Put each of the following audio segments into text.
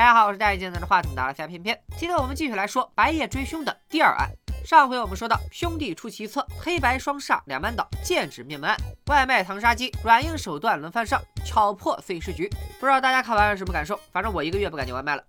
大家好，我是戴眼镜拿着话筒的三片片。今天我们继续来说白夜追凶的第二案。上回我们说到，兄弟出奇策，黑白双煞两班倒，剑指灭门案，外卖藏杀机，软硬手段轮番上，巧破碎尸局。不知道大家看完有什么感受？反正我一个月不敢点外卖了。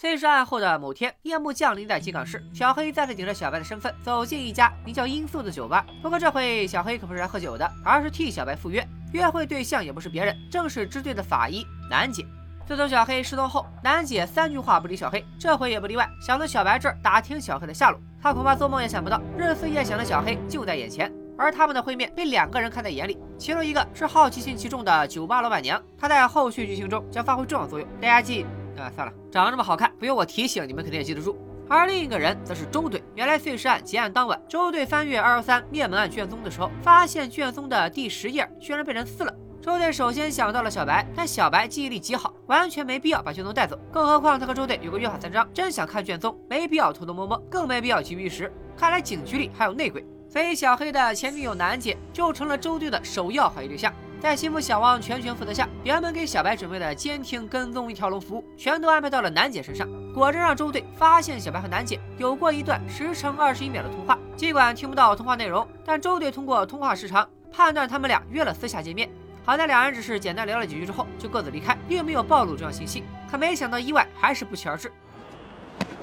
碎尸案后的某天，夜幕降临在吉港市，小黑再次顶着小白的身份走进一家名叫罂粟的酒吧。不过这回小黑可不是来喝酒的，而是替小白赴约。约会对象也不是别人，正是支队的法医楠姐。自从小黑失踪后，楠姐三句话不离小黑，这回也不例外，想从小白这儿打听小黑的下落。她恐怕做梦也想不到，日思夜想的小黑就在眼前。而他们的会面被两个人看在眼里，其中一个是好奇心极重的酒吧老板娘，她在后续剧情中将发挥重要作用。大家记啊，算了，长得这么好看，不用我提醒，你们肯定也记得住。而另一个人则是周队。原来碎尸案结案当晚，周队翻阅二幺三灭门案卷宗的时候，发现卷宗的第十页居然被人撕了。周队首先想到了小白，但小白记忆力极好，完全没必要把卷宗带走。更何况他和周队有个约法三章，真想看卷宗，没必要偷偷摸摸，更没必要急于一时。看来警局里还有内鬼，所以小黑的前女友楠姐就成了周队的首要怀疑对象。在心腹小王全权负责下，原本给小白准备的监听、跟踪一条龙服务，全都安排到了楠姐身上。果真让周队发现小白和楠姐有过一段时长二十一秒的通话。尽管听不到通话内容，但周队通过通话时长判断他们俩约了私下见面。好在两人只是简单聊了几句之后就各自离开，并没有暴露重要信息。可没想到意外还是不期而至。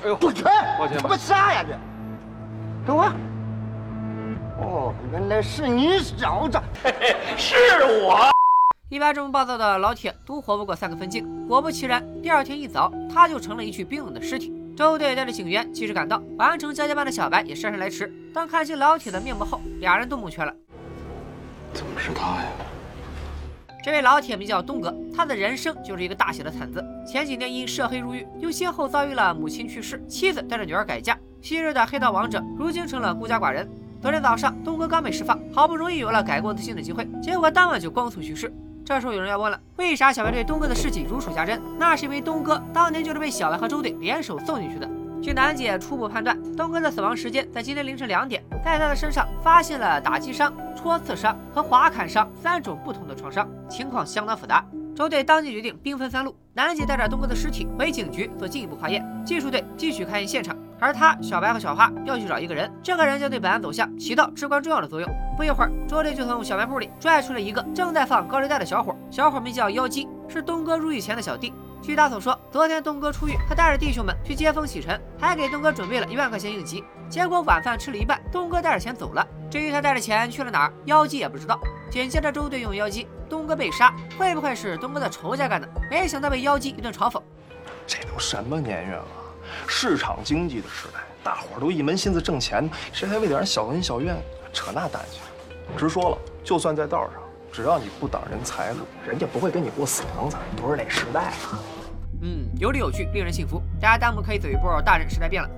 哎呦，我去！抱歉，他妈啥呀这？等会儿。哦，原来是你小子。是我。一般这么暴躁的老铁都活不过三个分镜。果不其然，第二天一早他就成了一具冰冷的尸体。周队带着警员及时赶到，完成交接班的小白也姗姗来迟。当看清老铁的面目后，俩人都蒙圈了。怎么是他呀？这位老铁名叫东哥，他的人生就是一个大写的惨字。前几年因涉黑入狱，又先后遭遇了母亲去世、妻子带着女儿改嫁，昔日的黑道王者如今成了孤家寡人。昨天早上，东哥刚被释放，好不容易有了改过自新的机会，结果当晚就光速去世。这时候有人要问了，为啥小白对东哥的事迹如数家珍？那是因为东哥当年就是被小白和周队联手送进去的。据楠姐初步判断，东哥的死亡时间在今天凌晨两点，在他的身上发现了打击伤、戳刺伤和划砍伤三种不同的创伤，情况相当复杂。周队当即决定兵分三路，楠姐带着东哥的尸体回警局做进一步化验，技术队继续勘验现场，而他、小白和小花要去找一个人，这个人将对本案走向起到至关重要的作用。不一会儿，周队就从小卖部里拽出了一个正在放高利贷的小伙，小伙名叫妖姬，是东哥入狱前的小弟。据他所说，昨天东哥出狱，他带着弟兄们去接风洗尘，还给东哥准备了一万块钱应急。结果晚饭吃了一半，东哥带着钱走了。至于他带着钱去了哪儿，妖姬也不知道。紧接着，周队用妖姬，东哥被杀，会不会是东哥的仇家干的？没想到被妖姬一顿嘲讽。这都什么年月了？市场经济的时代，大伙儿都一门心思挣钱，谁还为点小恩小怨扯那淡去？直说了，就算在道上。只要你不挡人财路，人家不会跟你过死藤子。不是那时代了。嗯，有理有据，令人信服。大家弹幕可以走一波，大人时代变了。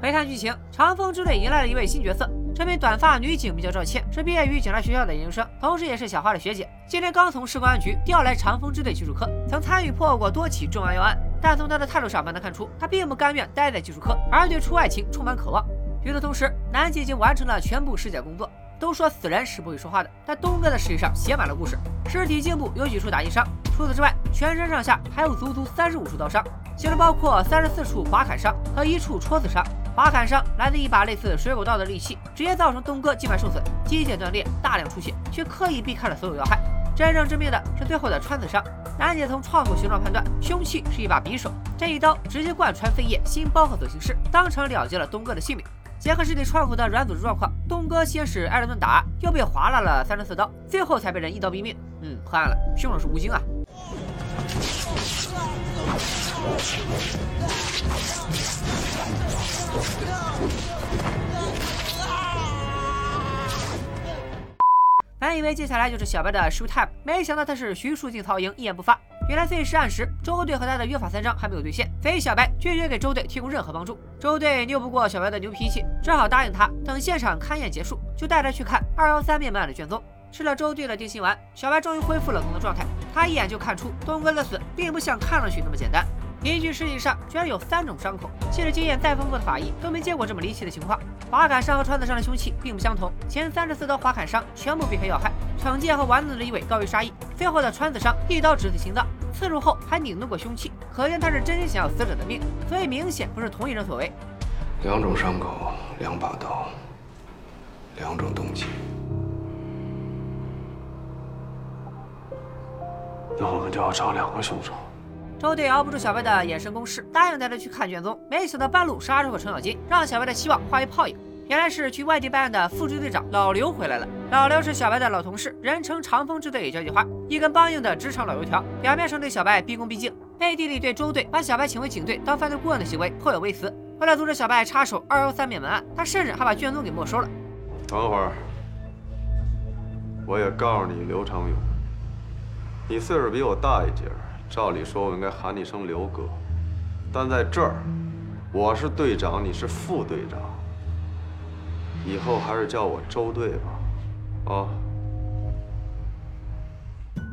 回看剧情，长风支队迎来了一位新角色。这名短发女警名叫赵倩，是毕业于警察学校的研究生，同时也是小花的学姐。今天刚从市公安局调来长风支队技术科，曾参与破过多起重案要案。但从他的态度上，不难看出，他并不甘愿待在技术科，而对出外勤充满渴望。与此同时，南姐已经完成了全部尸检工作。都说死人是不会说话的，但东哥的尸体上写满了故事。尸体颈部有几处打击伤，除此之外，全身上下还有足足三十五处刀伤，其中包括三十四处划砍伤和一处戳刺伤。划砍伤来自一把类似水果刀的利器，直接造成东哥静脉受损、肌腱断裂、大量出血，却刻意避开了所有要害。真正致命的是最后的穿刺伤。楠姐从创口形状判断，凶器是一把匕首，这一刀直接贯穿肺叶、心包和左心室，当场了结了东哥的性命。结合尸体创口的软组织状况，东哥先是挨了顿打，又被划拉了三十四刀，最后才被人一刀毙命。嗯，破案了，凶手是吴京啊！本以为接下来就是小白的 show time，没想到他是徐庶进曹营，一言不发。原来碎尸案时，周队和他的约法三章还没有兑现，所以小白拒绝给周队提供任何帮助。周队拗不过小白的牛脾气，只好答应他，等现场勘验结束，就带他去看二幺三灭门案的卷宗。吃了周队的定心丸，小白终于恢复了工作状态。他一眼就看出东哥的死并不像看上去那么简单。一具尸体上居然有三种伤口，即使经验再丰富的法医都没见过这么离奇的情况。划砍伤和穿刺伤的凶器并不相同，前三十四刀划砍伤全部避开要害，惩戒和丸子的意味高于杀意，最后的穿刺伤一刀直刺心脏，刺入后还拧动过凶器，可见他是真心想要死者的命，所以明显不是同一人所为。两种伤口，两把刀，两种动机。那我们就要找两个凶手。周队熬不住小白的眼神攻势，答应带他去看卷宗。没想到半路杀出个程咬金，让小白的希望化为泡影。原来是去外地办案的副支队长老刘回来了。老刘是小白的老同事，人称长风支队交际花，一根梆硬的职场老油条。表面上对小白毕恭毕敬，背地里对周队把小白请回警队当犯罪顾问的行为颇有微词。为了阻止小白插手二幺三灭门案，他甚至还把卷宗给没收了。等会儿，我也告诉你，刘长勇，你岁数比我大一截照理说我应该喊你声刘哥，但在这儿，我是队长，你是副队长。以后还是叫我周队吧，啊。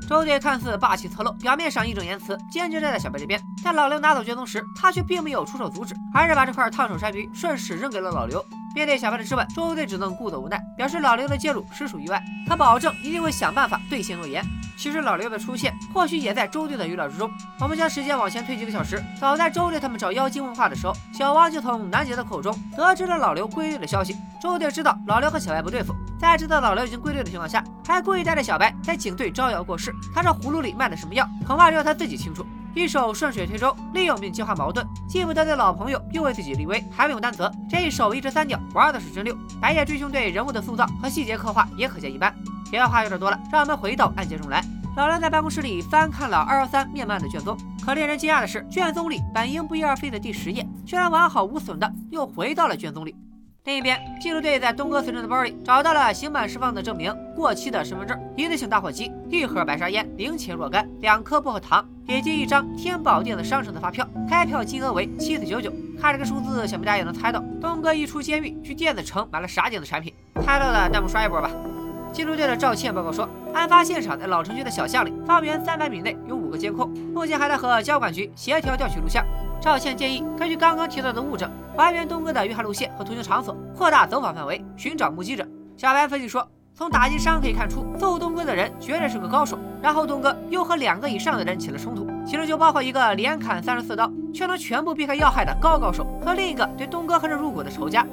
周队看似霸气侧漏，表面上义正言辞，坚决站在小白这边。但老刘拿走卷宗时，他却并没有出手阻止，而是把这块烫手山芋顺势扔给了老刘。面对小白的质问，周队只能故作无奈，表示老刘的介入实属意外，他保证一定会想办法兑现诺言。其实老刘的出现或许也在周队的预料之中。我们将时间往前推几个小时，早在周队他们找妖精问话的时候，小王就从南杰的口中得知了老刘归队的消息。周队知道老刘和小白不对付，在知道老刘已经归队的情况下，还故意带着小白在警队招摇过市。他这葫芦里卖的什么药，恐怕只有他自己清楚。一手顺水推舟，利用并激化矛盾，既不得罪老朋友，又为自己立威，还没有担责。这一手一直三鸟，玩的是真溜。白夜追凶队人物的塑造和细节刻画也可见一斑。别话有点多了，让我们回到案件中来。老梁在办公室里翻看了二幺三灭门案的卷宗，可令人惊讶的是，卷宗里本应不翼而飞的第十页，居然完好无损的又回到了卷宗里。另一边，缉毒队在东哥随身的包里找到了刑满释放的证明、过期的身份证、一次性打火机、一盒白沙烟、零钱若干、两颗薄荷糖，以及一张天宝电子商城的发票，开票金额为七四九九。看这个数字，想必大家也能猜到，东哥一出监狱去电子城买了啥电子产品？猜到的弹幕刷一波吧。缉毒队的赵倩报告说，案发现场在老城区的小巷里，方圆三百米内有五个监控，目前还在和交管局协调调取录像。赵倩建议根据刚刚提到的物证，还原东哥的遇害路线和途经场所，扩大走访范围，寻找目击者。小白分析说，从打击伤可以看出，揍东哥的人绝对是个高手。然后东哥又和两个以上的人起了冲突，其中就包括一个连砍三十四刀却能全部避开要害的高高手，和另一个对东哥恨之入骨的仇家。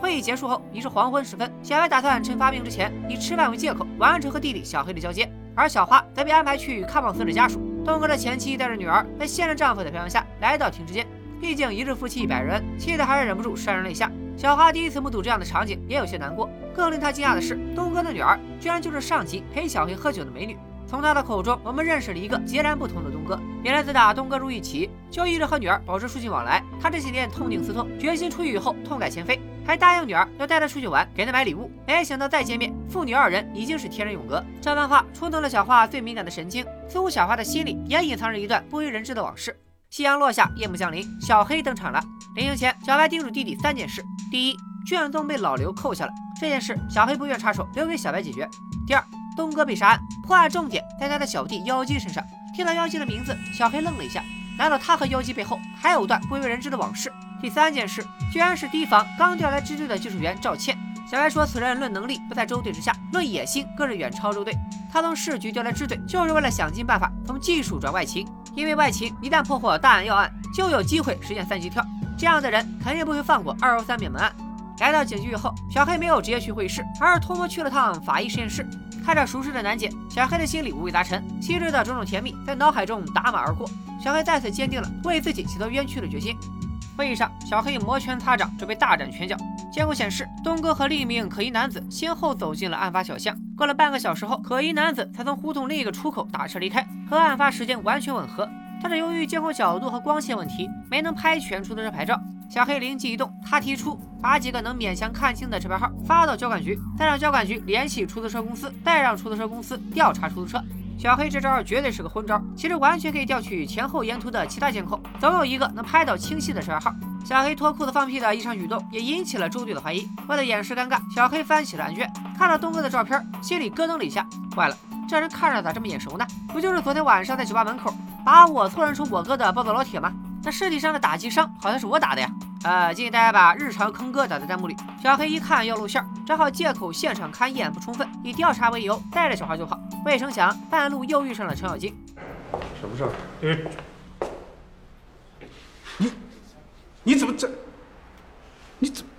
会议结束后已是黄昏时分，小白打算趁发病之前以吃饭为借口完成和弟弟小黑的交接，而小花则被安排去看望死者家属。东哥的前妻带着女儿，在现任丈夫的表扬下来到停尸间。毕竟一日夫妻一百人，气得还是忍不住潸然泪下。小花第一次目睹这样的场景，也有些难过。更令她惊讶的是，东哥的女儿居然就是上集陪小黑喝酒的美女。从她的口中，我们认识了一个截然不同的东哥。原来自打东哥入狱起，就一直和女儿保持书信往来。他这几年痛定思痛，决心出狱以后痛改前非，还答应女儿要带她出去玩，给她买礼物。没想到再见面，父女二人已经是天人永隔。这番话触动了小花最敏感的神经，似乎小花的心里也隐藏着一段不为人知的往事。夕阳落下，夜幕降临，小黑登场了。临行前，小白叮嘱弟弟三件事：第一，卷宗被老刘扣下了，这件事小黑不愿插手，留给小白解决；第二，东哥被杀案，破案重点在他的小弟妖姬身上。听到妖姬的名字，小黑愣了一下，难道他和妖姬背后还有段不为人知的往事？第三件事，居然是提防刚调来支队的技术员赵倩。小白说，此人论能力不在周队之下，论野心更是远超周队。他从市局调来支队，就是为了想尽办法从技术转外勤。因为外勤一旦破获大案要案，就有机会实现三级跳。这样的人肯定不会放过二幺三灭门案。来到警局以后，小黑没有直接去会议室，而是偷摸去了趟法医实验室。看着熟识的楠姐，小黑的心里五味杂陈，昔日的种种甜蜜在脑海中打马而过。小黑再次坚定了为自己洗脱冤屈的决心。会议上，小黑摩拳擦掌，准备大展拳脚。监控显示，东哥和另一名可疑男子先后走进了案发小巷。过了半个小时后，可疑男子才从胡同另一个出口打车离开，和案发时间完全吻合。但是由于监控角度和光线问题，没能拍全出租车牌照。小黑灵机一动，他提出把几个能勉强看清的车牌号发到交管局，再让交管局联系出租车公司，再让出租车公司调查出租车。小黑这招绝对是个昏招，其实完全可以调取前后沿途的其他监控，总有一个能拍到清晰的车牌号。小黑脱裤子放屁的异常举动也引起了周队的怀疑。为了掩饰尴尬，小黑翻起了案卷，看到东哥的照片，心里咯噔了一下。坏了，这人看着咋这么眼熟呢？不就是昨天晚上在酒吧门口把我错认成我哥的暴躁老铁吗？那尸体上的打击伤好像是我打的呀。呃，建议大家把日常坑哥打在弹幕里。小黑一看要露馅，只好借口现场勘验不充分，以调查为由带着小孩就跑。未成想，半路又遇上了程咬金。什么事儿？呃，你你怎么这？你怎么？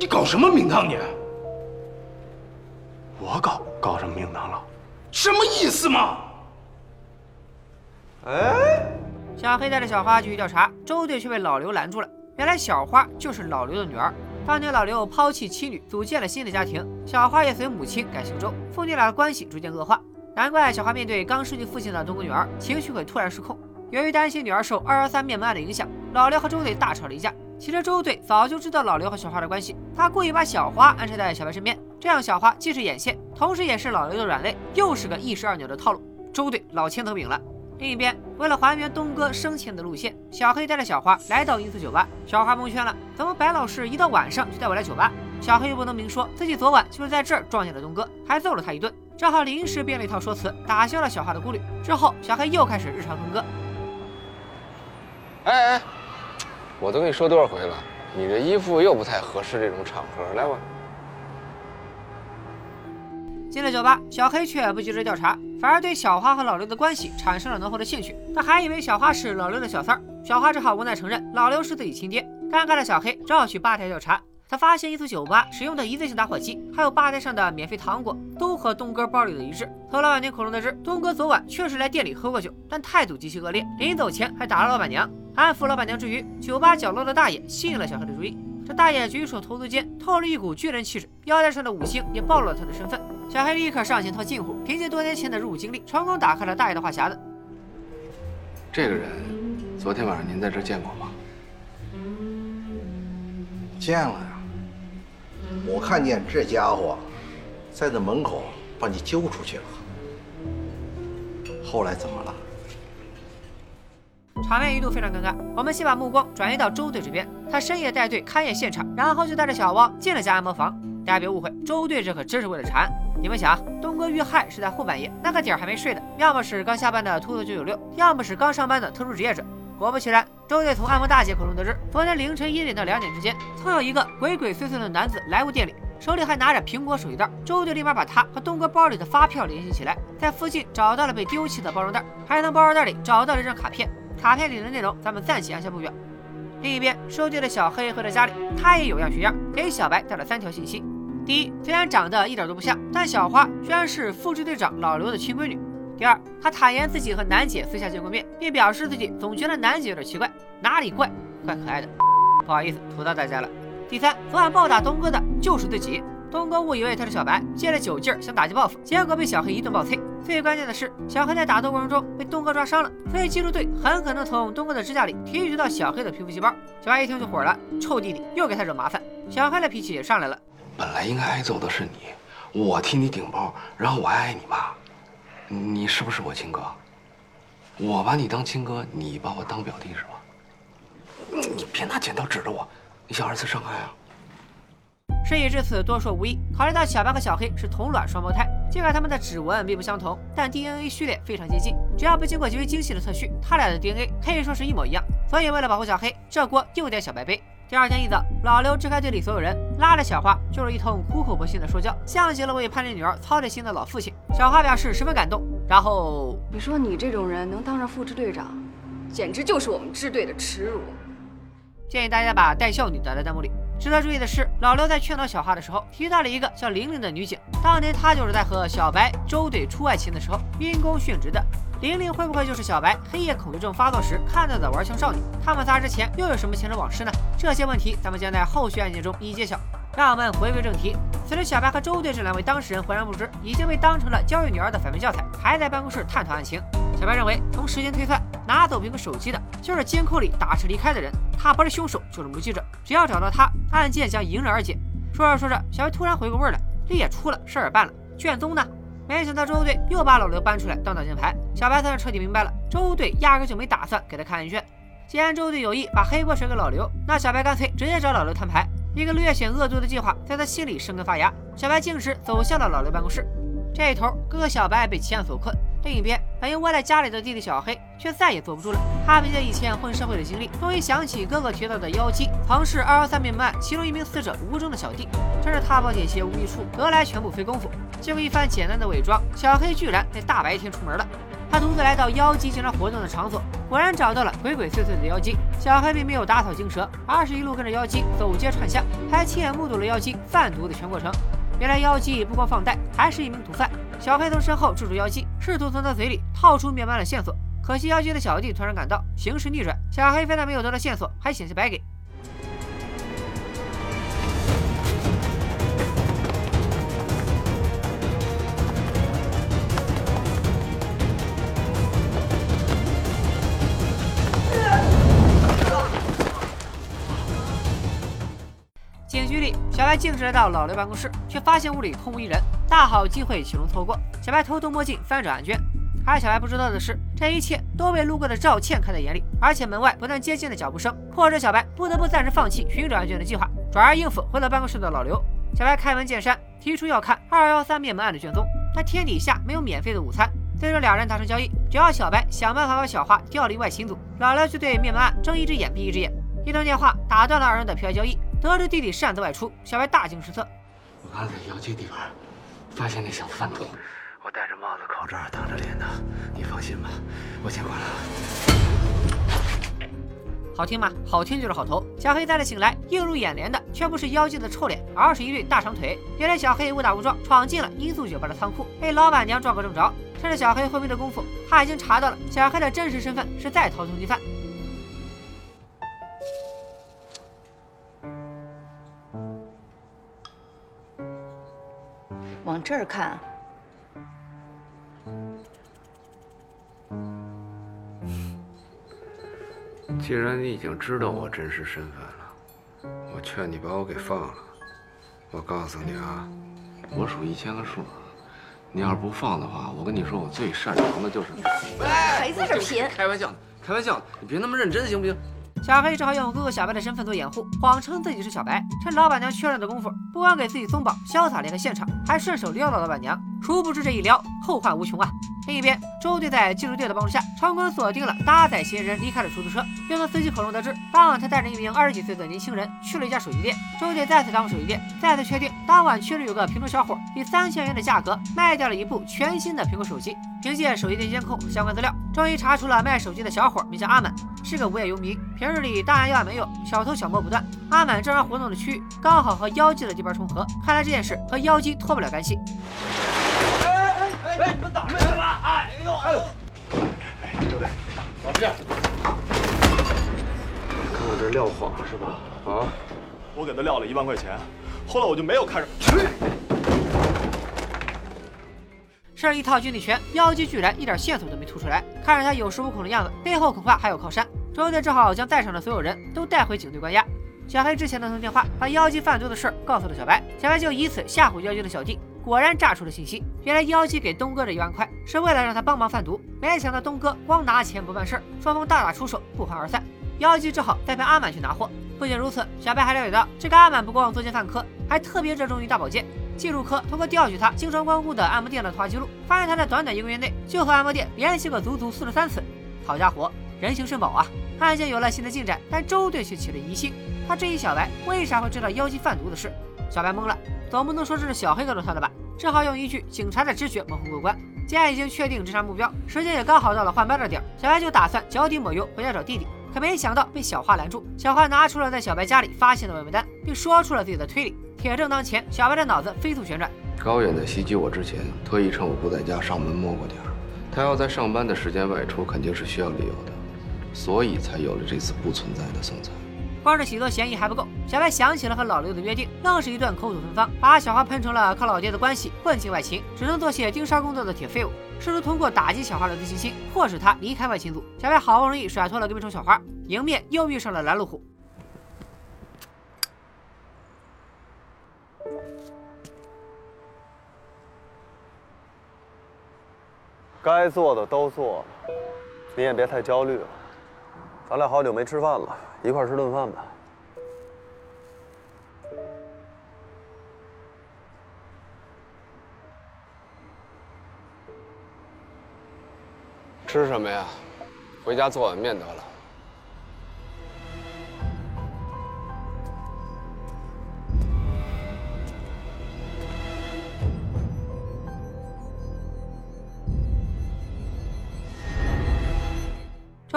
你搞什么名堂你？我搞搞什么名堂了？什么意思嘛？哎，小黑带着小花继续调查，周队却被老刘拦住了。原来小花就是老刘的女儿。当年老刘抛弃妻女，组建了新的家庭，小花也随母亲改姓周，父女俩的关系逐渐恶化。难怪小花面对刚失去父亲的东哥女儿，情绪会突然失控。由于担心女儿受二幺三灭门案的影响，老刘和周队大吵了一架。其实周队早就知道老刘和小花的关系，他故意把小花安插在小白身边，这样小花既是眼线，同时也是老刘的软肋，又是个一石二鸟的套路。周队老千头饼了。另一边，为了还原东哥生前的路线，小黑带着小花来到音色酒吧。小花蒙圈了，怎么白老师一到晚上就带我来酒吧？小黑又不能明说自己昨晚就是在这儿撞见了东哥，还揍了他一顿，正好临时编了一套说辞，打消了小花的顾虑。之后，小黑又开始日常哼歌。哎哎，我都跟你说多少回了，你这衣服又不太合适这种场合，来吧。进了酒吧，小黑却不急着调查，反而对小花和老刘的关系产生了浓厚的兴趣。他还以为小花是老刘的小三儿，小花只好无奈承认老刘是自己亲爹。尴尬的小黑只好去吧台调查，他发现一所酒吧使用的一次性打火机，还有吧台上的免费糖果，都和东哥包里的一致。从老板娘口中得知，东哥昨晚确实来店里喝过酒，但态度极其恶劣，临走前还打了老板娘。安抚老板娘之余，酒吧角落的大爷吸引了小黑的注意。这大爷举手投足间透着一股巨人气质，腰带上的五星也暴露了他的身份。小黑立刻上前套近乎，凭借多年前的入伍经历，成功打开了大爷的话匣子。这个人，昨天晚上您在这见过吗？见了呀，我看见这家伙在那门口把你揪出去了，后来怎么了？场面一度非常尴尬。我们先把目光转移到周队这边，他深夜带队勘验现场，然后就带着小汪进了家按摩房。大家别误会，周队这可真是为了查案。你们想，东哥遇害是在后半夜，那个点儿还没睡的，要么是刚下班的秃头九九六，要么是刚上班的特殊职业者。果不其然，周队从按摩大姐口中得知，昨天凌晨一点到两点之间，曾有一个鬼鬼祟祟的男子来过店里，手里还拿着苹果手机袋。周队立马把他和东哥包里的发票联系起来，在附近找到了被丢弃的包装袋，还从包装袋里找到了一张卡片。卡片里的内容，咱们暂且按下不表。另一边，收队的小黑回到家里，他也有样学样，给小白带了三条信息。第一，虽然长得一点都不像，但小花居然是副支队长老刘的亲闺女。第二，他坦言自己和楠姐私下见过面，并表示自己总觉得楠姐有点奇怪，哪里怪？怪可爱的。不好意思，吐到大家了。第三，昨晚暴打东哥的就是自己。东哥误以为他是小白，借着酒劲儿想打击报复，结果被小黑一顿暴催。最关键的是，小黑在打斗过程中被东哥抓伤了，所以技术队很可能从东哥的指甲里提取到小黑的皮肤细胞。小白一听就火了，臭弟弟又给他惹麻烦。小黑的脾气也上来了。本来应该挨揍的是你，我替你顶包，然后我爱爱你妈。你是不是我亲哥？我把你当亲哥，你把我当表弟是吧？你别拿剪刀指着我，你想二次伤害啊？事已至此，多说无益。考虑到小白和小黑是同卵双胞胎，尽管他们的指纹并不相同，但 DNA 序列非常接近。只要不经过极为精细的测序，他俩的 DNA 可以说是一模一样。所以为了保护小黑，这锅又得小白背。第二天一早，老刘支开队里所有人，拉着小花就是一通苦口婆心的说教，像极了为叛逆女儿操着心的老父亲。小花表示十分感动，然后你说你这种人能当上副支队长，简直就是我们支队的耻辱。建议大家把带孝女打在弹幕里。值得注意的是，老刘在劝导小花的时候提到了一个叫玲玲的女警，当年她就是在和小白周队出外勤的时候因公殉职的。玲玲会不会就是小白黑夜恐惧症发作时看到的玩枪少女？他们仨之前又有什么前尘往事呢？这些问题咱们将在后续案件中一一揭晓。让我们回归正题，此时小白和周队这两位当事人浑然不知，已经被当成了教育女儿的反面教材，还在办公室探讨案情。小白认为，从时间推算，拿走苹果手机的就是监控里打车离开的人，他不是凶手就是目击者，只要找到他，案件将迎刃而解。说着说着，小白突然回过味儿来，力也出了，事儿也办了，卷宗呢？没想到周队又把老刘搬出来当挡箭牌，小白算是彻底明白了，周队压根就没打算给他看案卷。既然周队有意把黑锅甩给老刘，那小白干脆直接找老刘摊牌。一个略显恶毒的计划在他心里生根发芽。小白径直走向了老刘办公室。这一头，哥哥小白被奇案所困，另一边，本应窝在家里的弟弟小黑却再也坐不住了。他凭借以前混社会的经历，终于想起哥哥提到的妖姬曾是二幺三灭门案其中一名死者吴征的小弟。真是踏破铁鞋无觅处，得来全不费功夫。经过一番简单的伪装，小黑居然在大白天出门了。他独自来到妖姬经常活动的场所，果然找到了鬼鬼祟祟的妖姬。小黑并没有打草惊蛇，而是一路跟着妖姬走街串巷，还亲眼目睹了妖姬贩毒的全过程。原来妖姬不光放贷，还是一名毒贩。小黑从身后制住妖姬，试图从他嘴里套出灭门的线索。可惜妖姬的小弟突然赶到，形势逆转，小黑非但没有得到线索，还险些白给。白径直来到老刘办公室，却发现屋里空无一人。大好机会岂容错过？小白偷偷摸进，翻找案卷。而小白不知道的是，这一切都被路过的赵倩看在眼里。而且门外不断接近的脚步声，迫使小白不得不暂时放弃寻找案卷的计划，转而应付回到办公室的老刘。小白开门见山提出要看二幺三灭门案的卷宗，但天底下没有免费的午餐。最终两人达成交易，只要小白想办法把小花调离外勤组，老刘就对灭门案睁一只眼闭一只眼。一通电话打断了二人的票交易。得知弟弟擅自外出，小白大惊失色。我刚在妖姬地方发现那小子贩毒，我戴着帽子、口罩、挡着脸的，你放心吧，我先挂了。好听吗？好听就是好头。小黑再次醒来，映入眼帘的却不是妖姬的臭脸，而是一对大长腿。原来小黑误打误撞闯进了音速酒吧的仓库，被老板娘撞个正着。趁着小黑昏迷的功夫，他已经查到了小黑的真实身份是在逃通缉犯。往这儿看，既然你已经知道我真实身份了，我劝你把我给放了。我告诉你啊，我数一千个数，你要是不放的话，我跟你说，我最擅长的就是还在这贫。开玩笑呢，开玩笑，你别那么认真行不行？小黑只好用哥哥小白的身份做掩护，谎称自己是小白。趁老板娘确认的功夫，不光给自己松绑，潇洒离开现场，还顺手撩到老板娘。殊不知这一撩，后患无穷啊！另一边，周队在技术队的帮助下，成功锁定了搭载嫌疑人离开的出租车，并从司机口中得知，当晚他带着一名二十几岁的年轻人去了一家手机店。周队再次赶往手机店，再次确定当晚确实有个平头小伙以三千元的价格卖掉了一部全新的苹果手机。凭借手机店监控相关资料，终于查出了卖手机的小伙名叫阿满，是个无业游民。平日里大案要案没有，小偷小摸不断。阿满正常活动的区域刚好和妖姬的地盘重合，看来这件事和妖姬脱不了干系。呦哎呦！哎，周队，老师，看我这撂谎是吧？啊！我给他撂了一万块钱，后来我就没有看上。是一套军体拳，妖姬居然一点线索都没吐出来。看着他有恃无恐的样子，背后恐怕还有靠山。周队只好将在场的所有人都带回警队关押。小黑之前那通电话把妖姬贩毒的事告诉了小白，小白就以此吓唬妖姬的小弟。果然炸出了信息，原来妖姬给东哥这一万块是为了让他帮忙贩毒，没想到东哥光拿钱不办事儿，双方大打出手，不欢而散。妖姬只好再派阿满去拿货。不仅如此，小白还了解到，这个阿满不光作奸犯科，还特别热衷于大保健。技术科通过调取他经常光顾的按摩店的通话记录，发现他在短短一个月内就和按摩店联系过足足四十三次。好家伙，人形肾宝啊！案件有了新的进展，但周队却起了疑心。他质疑小白为啥会知道妖姬贩毒的事。小白懵了，总不能说这是小黑告诉他的吧？只好用一句“警察的直觉”蒙混过关。既然已经确定侦查目标，时间也刚好到了换班的点，小白就打算脚底抹油回家找弟弟。可没想到被小花拦住。小花拿出了在小白家里发现的外卖单，并说出了自己的推理。铁证当前，小白的脑子飞速旋转。高远在袭击我之前，特意趁我不在家上门摸过点儿。他要在上班的时间外出，肯定是需要理由的，所以才有了这次不存在的送餐。光是洗脱嫌疑还不够，小白想起了和老刘的约定，愣是一顿口吐芬芳，把小花喷成了靠老爹的关系混进外勤，只能做些盯梢工作的铁废物。试图通过打击小花的自信心，迫使她离开外勤组。小白好不容易甩脱了隔壁虫小花，迎面又遇上了拦路虎。该做的都做了，你也别太焦虑了。咱俩好久没吃饭了，一块吃顿饭吧。吃什么呀？回家做碗面得了。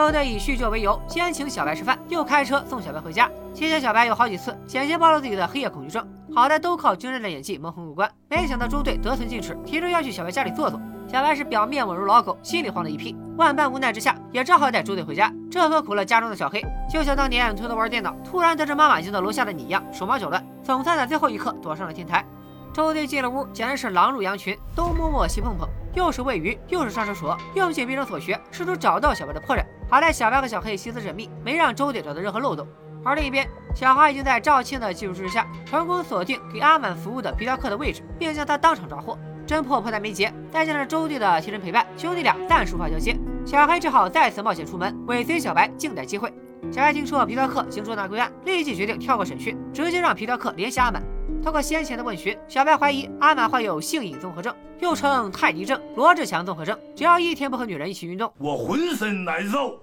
周队以叙旧为由，先请小白吃饭，又开车送小白回家。期间，小白有好几次险些暴露自己的黑夜恐惧症，好在都靠惊人的演技蒙混过关。没想到周队得寸进尺，提出要去小白家里坐坐。小白是表面稳如老狗，心里慌的一批。万般无奈之下，也只好带周队回家。这可苦了家中的小黑，就像当年偷偷玩电脑，突然得知妈妈已经到楼下的你一样，手忙脚乱，总算在最后一刻躲上了天台。周队进了屋，简直是狼入羊群，东摸摸西碰碰，又是喂鱼，又是上厕所，用尽毕生所学，试图找到小白的破绽。好在小白和小黑心思缜密，没让周队找到任何漏洞。而另一边，小花已经在赵庆的技术支持下，成功锁定给阿满服务的皮条客的位置，并将他当场抓获。侦破迫在眉睫，再加上周队的贴身陪伴，兄弟俩暂时无法交接。小黑只好再次冒险出门，尾随小白，静待机会。小白听说皮条客经捉拿归案，立即决定跳过审讯，直接让皮条客联系阿满。通过先前的问询，小白怀疑阿满患有性瘾综合症，又称泰迪症、罗志祥综合症。只要一天不和女人一起运动，我浑身难受。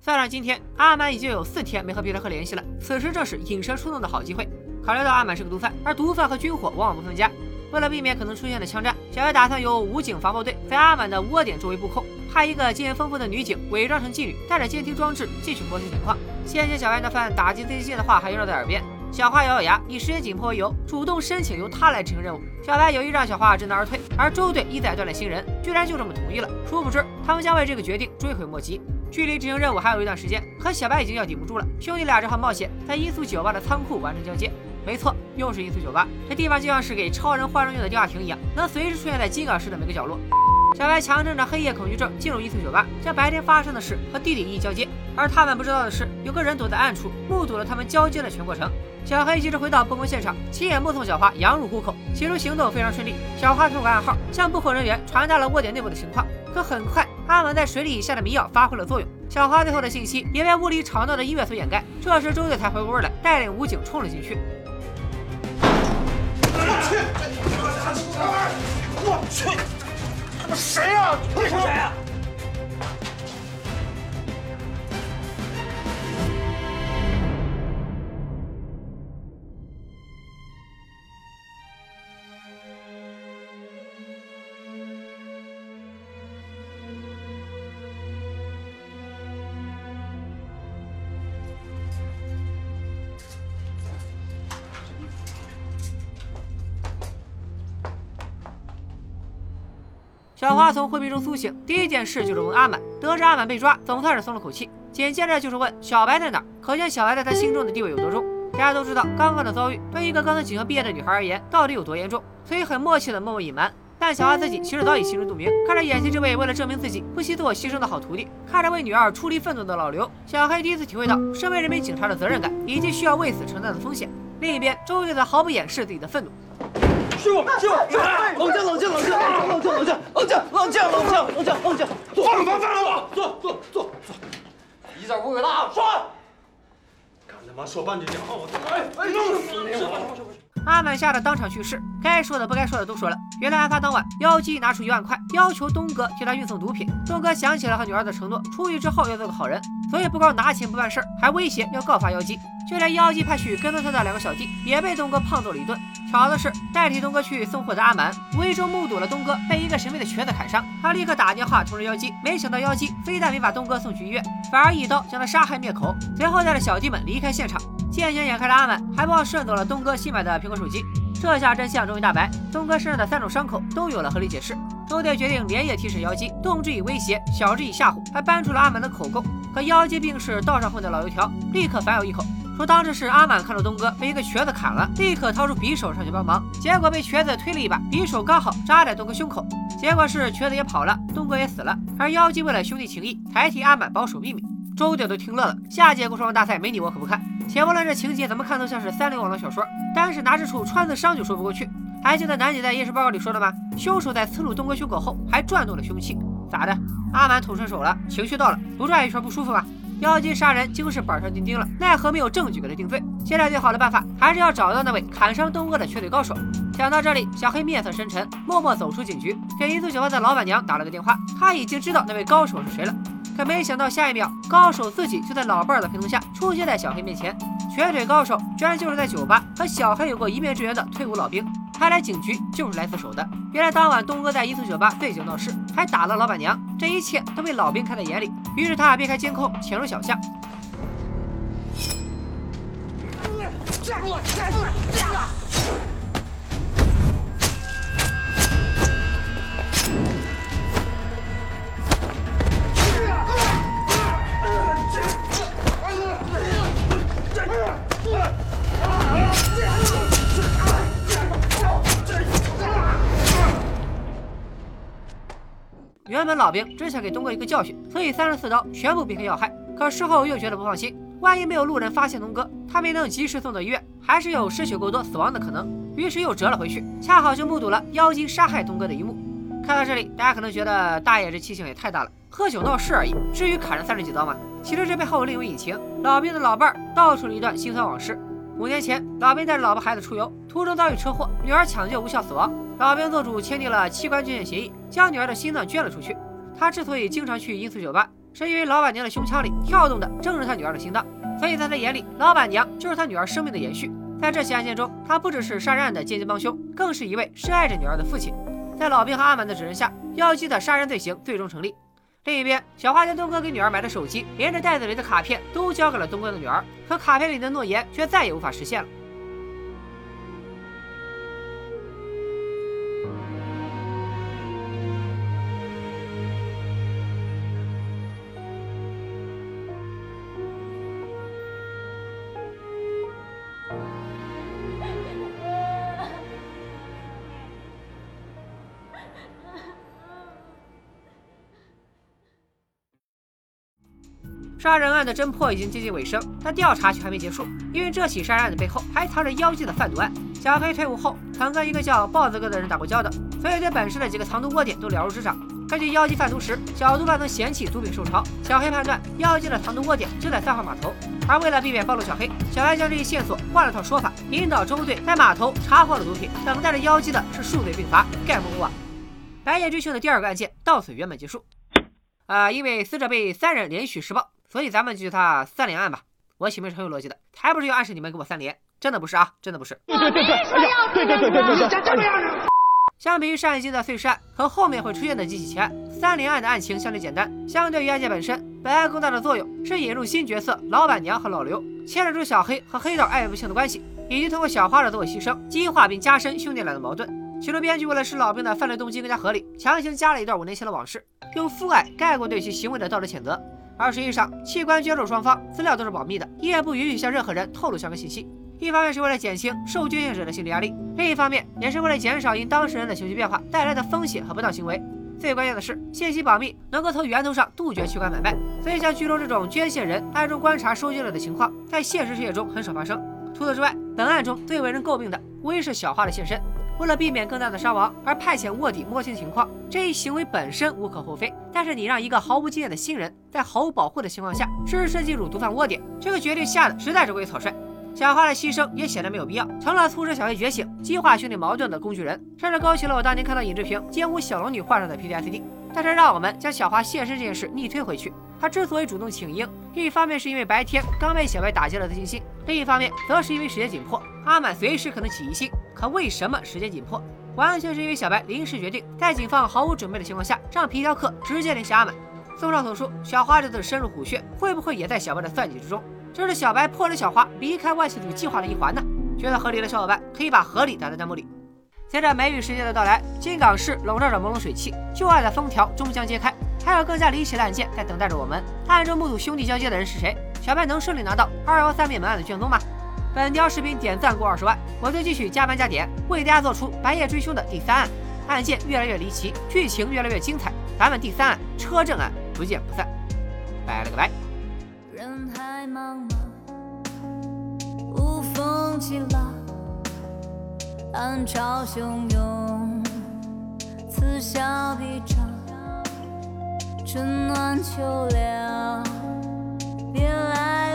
算上今天，阿满已经有四天没和皮特克联系了。此时正是引蛇出洞的好机会。考虑到阿满是个毒贩，而毒贩和军火往往不分家，为了避免可能出现的枪战，小白打算由武警防暴队在阿满的窝点周围布控，派一个经验丰富的女警伪装成妓女，带着监听装置进去获取情况。先前小白那番打击自己的话还萦绕在耳边。小花咬咬牙，以时间紧迫为由，主动申请由他来执行任务。小白有意让小花知难而退，而周队一再锻炼新人，居然就这么同意了。殊不知，他们将为这个决定追悔莫及。距离执行任务还有一段时间，可小白已经要顶不住了。兄弟俩只好冒险在音速酒吧的仓库完成交接。没错，又是音速酒吧。这地方就像是给超人换装用的电话亭一样，能随时出现在金港市的每个角落。小白强撑着黑夜恐惧症进入音速酒吧，将白天发生的事和弟弟一一交接。而他们不知道的是，有个人躲在暗处，目睹了他们交接的全过程。小黑急着回到布控现场，亲眼目送小花羊入虎口。起初行动非常顺利，小花通过暗号向布控人员传达了窝点内部的情况。可很快，阿满在水里下的迷药发挥了作用，小花最后的信息也被屋里吵闹的音乐所掩盖。这时周队才回过味来，带领武警冲了进去。我去！我去！他妈谁呀？你是谁呀？花从昏迷中苏醒，第一件事就是问阿满。得知阿满被抓，总算是松了口气。紧接着就是问小白在哪，可见小白在他心中的地位有多重。大家都知道，刚刚的遭遇对一个刚刚警校毕业的女孩而言到底有多严重，所以很默契的默默隐瞒。但小花自己其实早已心知肚明。看着眼前这位为了证明自己不惜自我牺牲的好徒弟，看着为女儿出力奋斗的老刘，小黑第一次体会到身为人民警察的责任感，以及需要为此承担的风险。另一边，周队则毫不掩饰自己的愤怒。是我，是我，冷静，冷静，冷静，冷静，冷静，冷静，冷静，冷静，冷静，冷静，坐，放放放了我，坐，坐，坐，坐，一字不给拉，说，敢他妈说半句假话，我哎哎弄死你！我。阿满吓得当场去世，该说的不该说的都说了。原来案发当晚，妖姬拿出一万块，要求东哥替他运送毒品。东哥想起了和女儿的承诺，出狱之后要做个好人，所以不光拿钱不办事儿，还威胁要告发妖姬。就连妖姬派去跟踪他的两个小弟，也被东哥胖揍了一顿。巧的是，代替东哥去送货的阿满，无意中目睹了东哥被一个神秘的瘸子砍伤，他立刻打电话通知妖姬。没想到妖姬非但没把东哥送去医院，反而一刀将他杀害灭口，随后带着小弟们离开现场。见钱眼开的阿满还不忘顺走了东哥新买的苹果手机，这下真相终于大白，东哥身上的三种伤口都有了合理解释。周队决定连夜提审妖姬，动之以威胁，晓之以吓唬，还搬出了阿满的口供。可妖姬并是道上混的老油条，立刻反咬一口，说当时是阿满看到东哥被一个瘸子砍了，立刻掏出匕首上去帮忙，结果被瘸子推了一把，匕首刚好扎在东哥胸口，结果是瘸子也跑了，东哥也死了。而妖姬为了兄弟情谊，才替阿满保守秘密。周队都听乐了，下届过双王大赛没你我可不看。且不论这情节怎么看都像是三流网络小说，但是拿这处穿刺伤就说不过去。还记得楠姐在验尸报告里说的吗？凶手在刺入东哥胸口后还转动了凶器，咋的？阿满捅顺手了，情绪到了，不转一圈不舒服吗？妖姬杀人几乎是板上钉钉了，奈何没有证据给他定罪。现在最好的办法还是要找到那位砍伤东哥的瘸腿高手。想到这里，小黑面色深沉，默默走出警局，给银色酒吧的老板娘打了个电话。他已经知道那位高手是谁了，可没想到下一秒，高手自己就在老伴儿的陪同下出现在小黑面前。瘸腿高手居然就是在酒吧和小黑有过一面之缘的退伍老兵。他来警局就是来自首的。原来当晚东哥在一宿酒吧醉酒闹事，还打了老板娘，这一切都被老兵看在眼里。于是他避开监控，潜入小巷。原本老兵只想给东哥一个教训，所以三十四刀全部避开要害。可事后又觉得不放心，万一没有路人发现东哥，他没能及时送到医院，还是有失血过多死亡的可能。于是又折了回去，恰好就目睹了妖精杀害东哥的一幕。看到这里，大家可能觉得大爷这气性也太大了，喝酒闹事而已，至于砍人三十几刀吗？其实这背后另有隐情。老兵的老伴儿道出了一段心酸往事。五年前，老兵带着老婆孩子出游，途中遭遇车祸，女儿抢救无效死亡。老兵做主签订了器官捐献协议，将女儿的心脏捐了出去。他之所以经常去阴司酒吧，是因为老板娘的胸腔里跳动的正是他女儿的心脏，所以在他眼里，老板娘就是他女儿生命的延续。在这起案件中，他不只是杀人案的间接帮凶，更是一位深爱着女儿的父亲。在老兵和阿满的指认下，妖姬的杀人罪行最终成立。另一边，小花将东哥给女儿买的手机，连着袋子里的卡片都交给了东哥的女儿，可卡片里的诺言却再也无法实现了。杀人案的侦破已经接近尾声，但调查却还没结束，因为这起杀人案的背后还藏着妖姬的贩毒案。小黑退伍后曾跟一个叫豹子哥的人打过交道，所以对本市的几个藏毒窝点都了如指掌。根据妖姬贩毒时小毒贩曾嫌弃毒品受潮，小黑判断妖姬的藏毒窝点就在三号码头。而为了避免暴露小黑，小黑将这一线索换了套说法，引导中队在码头查获了毒品，等待着妖姬的是数罪并罚，盖不过啊！白夜追凶的第二个案件到此圆满结束。啊，因为死者被三人连续施暴。所以咱们就叫他三连案吧，我起名是很有逻辑的，还不是要暗示你们给我三连，真的不是啊，真的不是。对对对对，对对对对对，这么样相比于上一季的碎尸案和后面会出现的几起奇案，三连案的案情相对简单。相对于案件本身，本案更大的作用是引入新角色老板娘和老刘，牵扯出小黑和黑道暧昧不清的关系，以及通过小花的自我牺牲，激化并加深兄弟俩的矛盾。其中编剧为了使老兵的犯罪动机更加合理，强行加了一段五年前的往事，用父爱盖过对其行为的道德谴责。而实际上，器官捐助双方资料都是保密的，医院不允许向任何人透露相关信息。一方面是为了减轻受捐献者的心理压力，另一方面也是为了减少因当事人的情绪变化带来的风险和不当行为。最关键的是，信息保密能够从源头上杜绝器官买卖，所以像剧中这种捐献人暗中观察收捐者的情况，在现实世界中很少发生。除此之外，本案中最为人诟病的无疑是小花的现身。为了避免更大的伤亡而派遣卧底摸清情况，这一行为本身无可厚非。但是你让一个毫无经验的新人在毫无保护的情况下只身进入毒贩窝点，这个决定下的实在是过于草率。小花的牺牲也显得没有必要，成了促使小黑觉醒、激化兄弟矛盾的工具人，甚至勾起了我当年看到尹志平奸污小龙女画上的 PTSD。但是让我们将小花现身这件事逆推回去，他之所以主动请缨，一方面是因为白天刚被小白打击了自信心，另一方面则是因为时间紧迫，阿满随时可能起疑心。可为什么时间紧迫？完全是因为小白临时决定，在警方毫无准备的情况下，让皮条客直接联系阿满。综上所述，小花这次深入虎穴，会不会也在小白的算计之中？这是小白迫使小花离开外星组计划的一环呢？觉得合理的小伙伴可以把合理打在弹幕里。随着梅雨时间的到来，金港市笼罩着朦胧水汽，旧案的封条终将揭开，还有更加离奇的案件在等待着我们。暗中目睹兄弟交接的人是谁？小白能顺利拿到二幺三灭门案的卷宗吗？本条视频点赞过二十万，我就继续加班加点，为大家做出白夜追凶的第三案。案件越来越离奇，剧情越来越精彩，咱们第三案车震案不见不散。拜了个拜。人海茫茫无风起浪暗潮汹涌此消彼长春暖秋凉别来